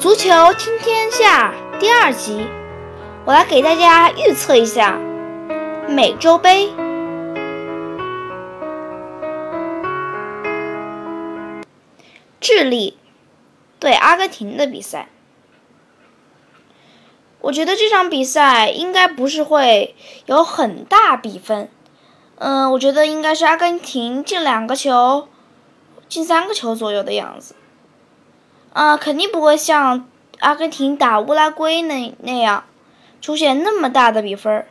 足球听天下第二集，我来给大家预测一下美洲杯。智利对阿根廷的比赛，我觉得这场比赛应该不是会有很大比分。嗯，我觉得应该是阿根廷进两个球，进三个球左右的样子。啊，肯定不会像阿根廷打乌拉圭那那样出现那么大的比分。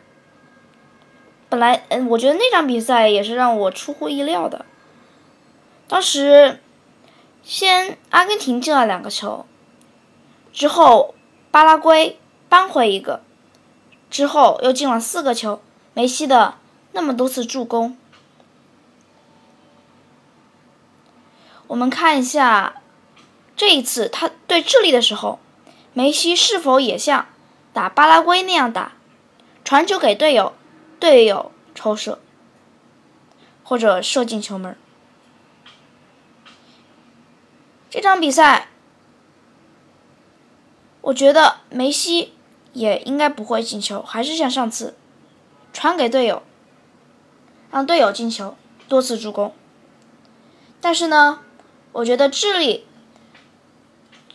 本来，嗯，我觉得那场比赛也是让我出乎意料的。当时，先阿根廷进了两个球，之后巴拉圭扳回一个，之后又进了四个球，梅西的。那么多次助攻，我们看一下这一次他对智利的时候，梅西是否也像打巴拉圭那样打，传球给队友，队友抽射或者射进球门？这场比赛，我觉得梅西也应该不会进球，还是像上次传给队友。让队友进球，多次助攻。但是呢，我觉得智利，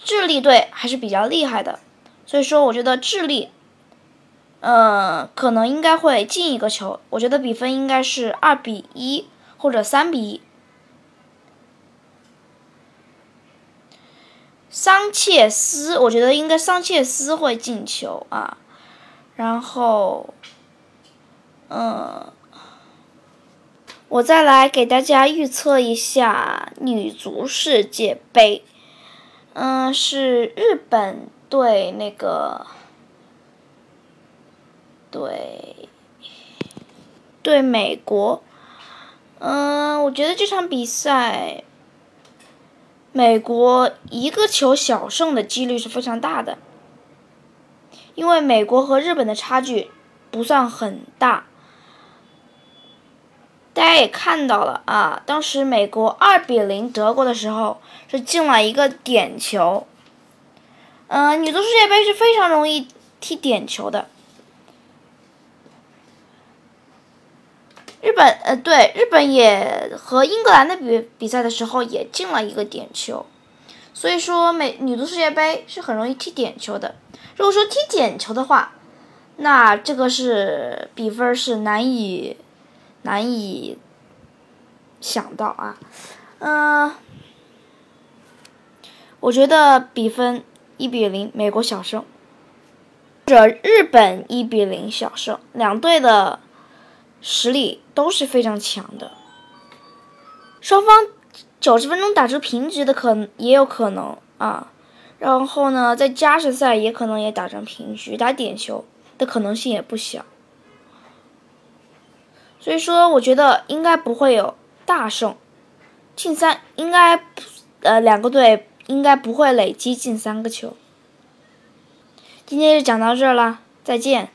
智利队还是比较厉害的，所以说我觉得智利，呃，可能应该会进一个球。我觉得比分应该是二比一或者三比一。桑切斯，我觉得应该桑切斯会进球啊，然后，嗯。我再来给大家预测一下女足世界杯，嗯，是日本对那个对对美国，嗯，我觉得这场比赛美国一个球小胜的几率是非常大的，因为美国和日本的差距不算很大。大家也看到了啊，当时美国二比零德国的时候是进了一个点球。嗯，女足世界杯是非常容易踢点球的。日本呃，对，日本也和英格兰的比比赛的时候也进了一个点球，所以说美女足世界杯是很容易踢点球的。如果说踢点球的话，那这个是比分是难以。难以想到啊，嗯，我觉得比分一比零，美国小胜，或者日本一比零小胜，两队的实力都是非常强的，双方九十分钟打出平局的可也有可能啊，然后呢，在加时赛也可能也打成平局，打点球的可能性也不小。所以说，我觉得应该不会有大胜，进三应该，呃，两个队应该不会累积进三个球。今天就讲到这儿了，再见。